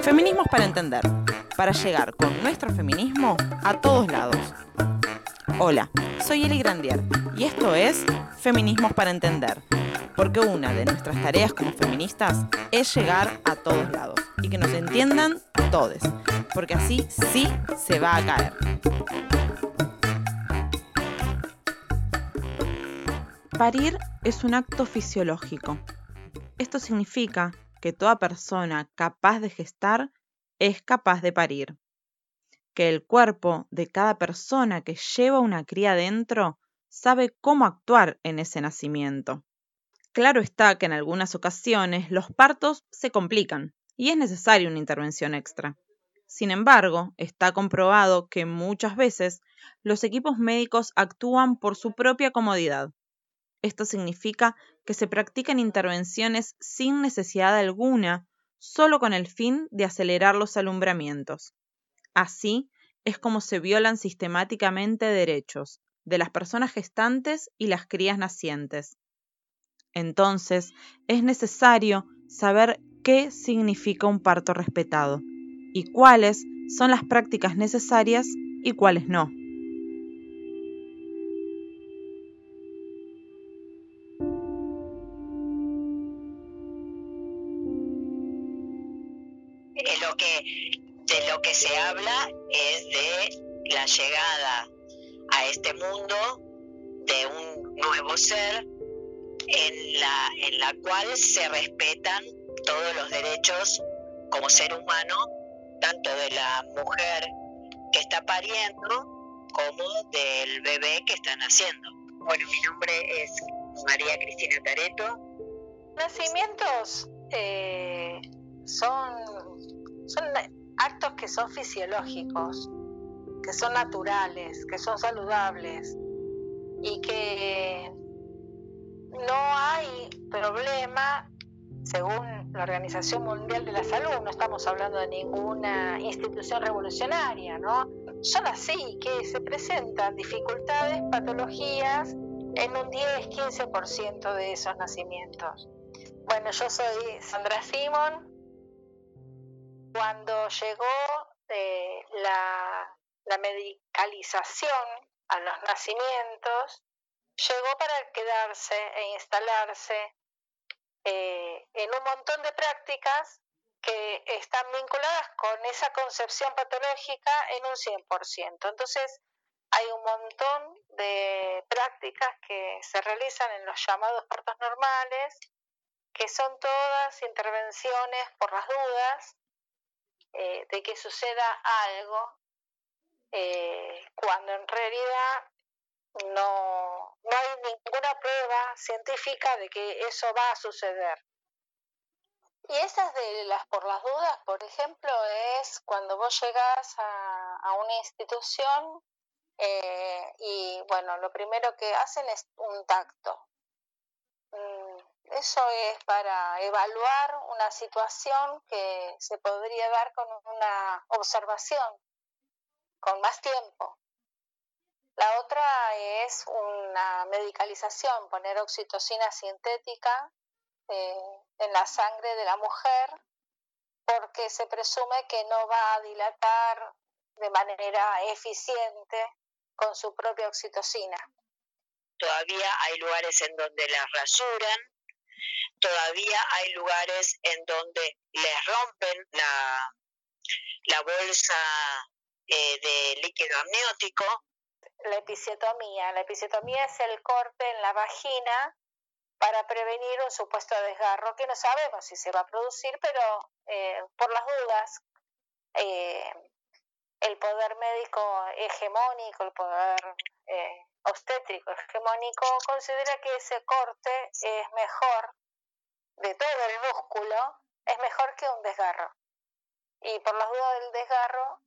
Feminismos para entender, para llegar con nuestro feminismo a todos lados. Hola, soy Eli Grandier y esto es Feminismos para entender, porque una de nuestras tareas como feministas es llegar a todos lados y que nos entiendan todos, porque así sí se va a caer. Parir es un acto fisiológico. Esto significa que toda persona capaz de gestar es capaz de parir. Que el cuerpo de cada persona que lleva una cría dentro sabe cómo actuar en ese nacimiento. Claro está que en algunas ocasiones los partos se complican y es necesaria una intervención extra. Sin embargo, está comprobado que muchas veces los equipos médicos actúan por su propia comodidad. Esto significa que se practican intervenciones sin necesidad alguna, solo con el fin de acelerar los alumbramientos. Así es como se violan sistemáticamente derechos de las personas gestantes y las crías nacientes. Entonces, es necesario saber qué significa un parto respetado y cuáles son las prácticas necesarias y cuáles no. De lo que se habla es de la llegada a este mundo de un nuevo ser en la, en la cual se respetan todos los derechos como ser humano, tanto de la mujer que está pariendo como del bebé que está naciendo. Bueno, mi nombre es María Cristina Tareto. Nacimientos eh, son son actos que son fisiológicos, que son naturales, que son saludables y que no hay problema según la Organización Mundial de la Salud, no estamos hablando de ninguna institución revolucionaria, ¿no? Son así que se presentan dificultades, patologías en un 10-15% de esos nacimientos. Bueno, yo soy Sandra Simon, cuando llegó eh, la, medicalización a los nacimientos, llegó para quedarse e instalarse eh, en un montón de prácticas que están vinculadas con esa concepción patológica en un 100%. Entonces, hay un montón de prácticas que se realizan en los llamados partos normales, que son todas intervenciones por las dudas, eh, de que suceda algo eh, cuando en realidad no, no hay ninguna prueba científica de que eso va a suceder. Y esas de las por las dudas, por ejemplo, es cuando vos llegás a, a una institución eh, y bueno, lo primero que hacen es un tacto. Eso es para evaluar una situación que se podría dar con una observación, con más tiempo. La otra es una medicalización, poner oxitocina sintética eh, en la sangre de la mujer porque se presume que no va a dilatar de manera eficiente con su propia oxitocina. Todavía hay lugares en donde la rasuran, todavía hay lugares en donde les rompen la, la bolsa eh, de líquido amniótico. La episiotomía. La episiotomía es el corte en la vagina para prevenir un supuesto desgarro que no sabemos si se va a producir, pero eh, por las dudas, eh, el poder médico hegemónico, el poder obstétrico hegemónico, considera que ese corte es mejor de todo el músculo es mejor que un desgarro. Y por las dudas del desgarro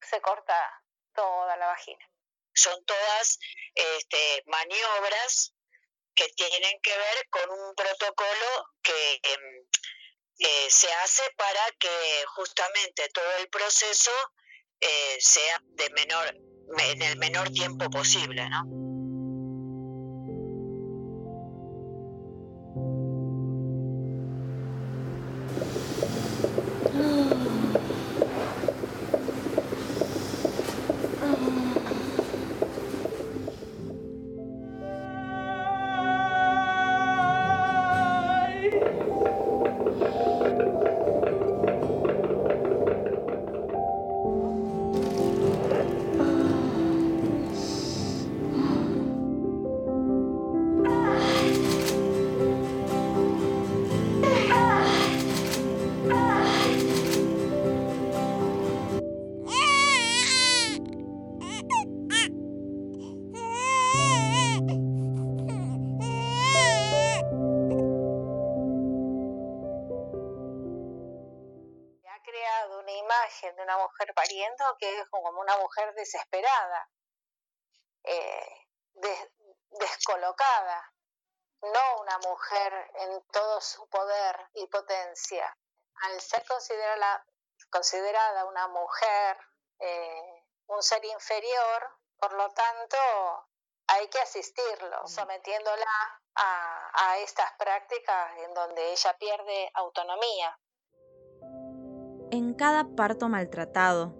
se corta toda la vagina. Son todas este, maniobras que tienen que ver con un protocolo que em, eh, se hace para que justamente todo el proceso eh, sea de menor en el menor tiempo posible, ¿no? Una mujer pariendo que es como una mujer desesperada, eh, descolocada, no una mujer en todo su poder y potencia. Al ser considerada, considerada una mujer, eh, un ser inferior, por lo tanto, hay que asistirlo, sometiéndola a, estas prácticas en donde ella pierde autonomía. En cada parto maltratado,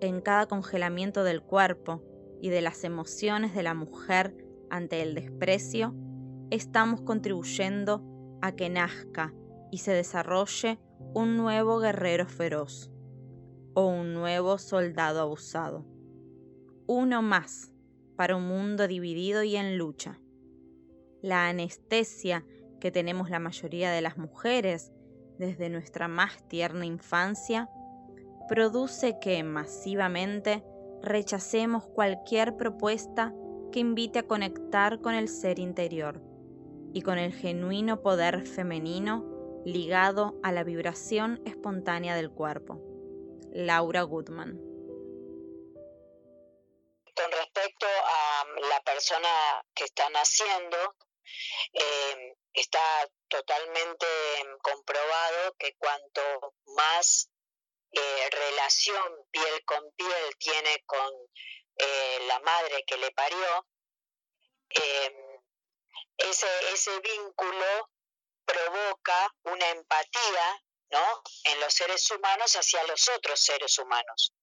en cada congelamiento del cuerpo y de las emociones de la mujer ante el desprecio, estamos contribuyendo a que nazca y se desarrolle un nuevo guerrero feroz o un nuevo soldado abusado. Uno más para un mundo dividido y en lucha. La anestesia que tenemos la mayoría de las mujeres desde nuestra más tierna infancia produce que masivamente rechacemos cualquier propuesta que invite a conectar con el ser interior y con el genuino poder femenino ligado a la vibración espontánea del cuerpo. Laura Goodman. Con respecto a la persona que está naciendo, eh, está totalmente comprobado que cuanto más eh, relación piel con piel tiene con eh, la madre que le parió, ese, ese vínculo provoca una empatía ¿no? en los seres humanos hacia los otros seres humanos.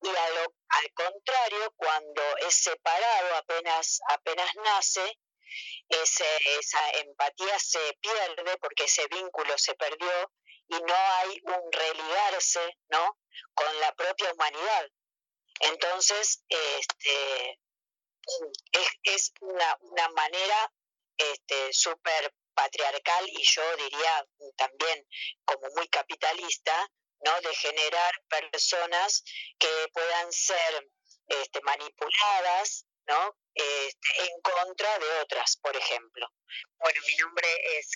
Y al contrario, cuando es separado apenas, apenas nace, esa empatía se pierde porque ese vínculo se perdió y no hay un religarse ¿no? con la propia humanidad. Entonces, este, es, una, una manera este, súper patriarcal y yo diría también como muy capitalista, ¿no? De generar personas que puedan ser este, manipuladas, ¿no? Este, en contra de otras, por ejemplo. Bueno, mi nombre es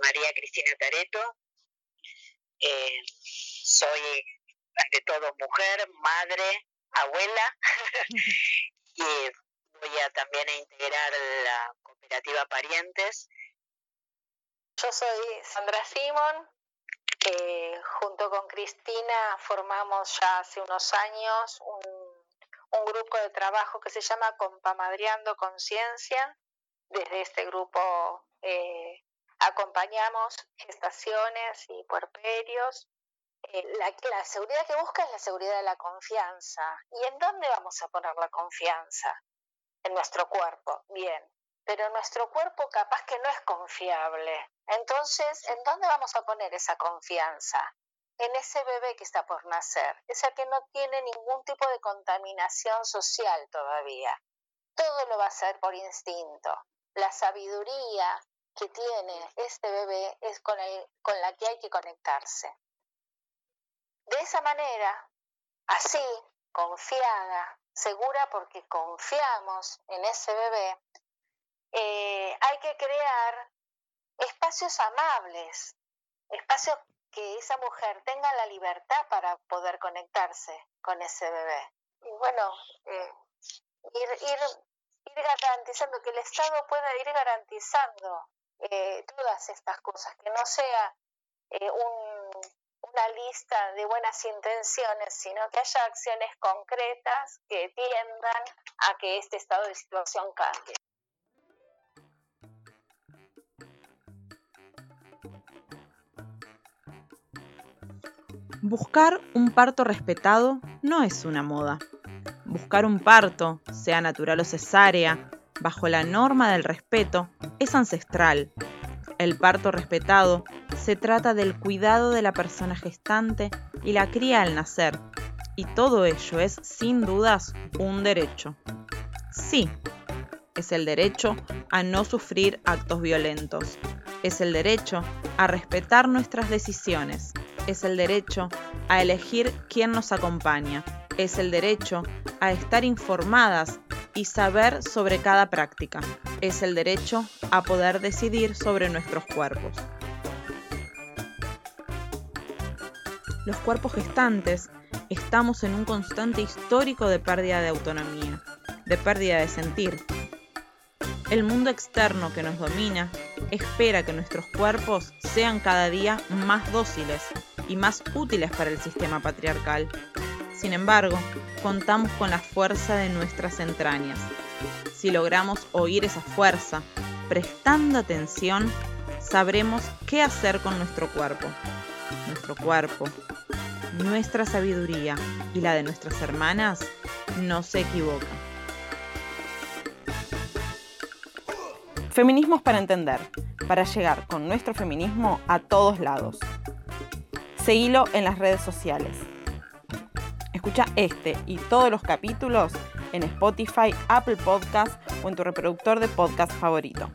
María Cristina Tareto. Eh, soy de todo mujer, madre, abuela y voy a también a integrar la cooperativa Parientes yo soy Sandra Simon. Eh, junto con Cristina formamos ya hace unos años un, grupo de trabajo que se llama Compamadriando Conciencia. Desde este grupo eh, acompañamos gestaciones y puerperios. Eh, la, la seguridad que busca es la seguridad de la confianza. ¿Y en dónde vamos a poner la confianza? En nuestro cuerpo. Bien, pero nuestro cuerpo capaz que no es confiable. Entonces, ¿en dónde vamos a poner esa confianza? En ese bebé que está por nacer, ese que no tiene ningún tipo de contaminación social todavía. Todo lo va a hacer por instinto. La sabiduría que tiene este bebé es con, el, la que hay que conectarse. De esa manera, así, confiada, segura porque confiamos en ese bebé, eh, hay que crear espacios amables, espacios que esa mujer tenga la libertad para poder conectarse con ese bebé. Y bueno, eh, ir, ir, ir, garantizando, que el Estado pueda ir garantizando eh, todas estas cosas, que no sea una lista de buenas intenciones, sino que haya acciones concretas que tiendan a que este estado de situación cambie. Buscar un parto respetado no es una moda. Buscar un parto, sea natural o cesárea, bajo la norma del respeto, es ancestral. El parto respetado se trata del cuidado de la persona gestante y la cría al nacer, y todo ello es, sin dudas, un derecho. Sí, es el derecho a no sufrir actos violentos, es el derecho a respetar nuestras decisiones, es el derecho a elegir quién nos acompaña, es el derecho a estar informadas y saber sobre cada práctica, es el derecho a poder decidir sobre nuestros cuerpos. Los cuerpos gestantes estamos en un constante histórico de pérdida de autonomía, de pérdida de sentir. El mundo externo que nos domina espera que nuestros cuerpos sean cada día más dóciles y más útiles para el sistema patriarcal. Sin embargo, contamos con la fuerza de nuestras entrañas. Si logramos oír esa fuerza, prestando atención, sabremos qué hacer con nuestro cuerpo. Nuestro cuerpo, nuestra sabiduría y la de nuestras hermanas no se equivocan. Feminismos para entender, para llegar con nuestro feminismo a todos lados. Seguilo en las redes sociales. Escucha este y todos los capítulos en Spotify, Apple Podcast o en tu reproductor de podcast favorito.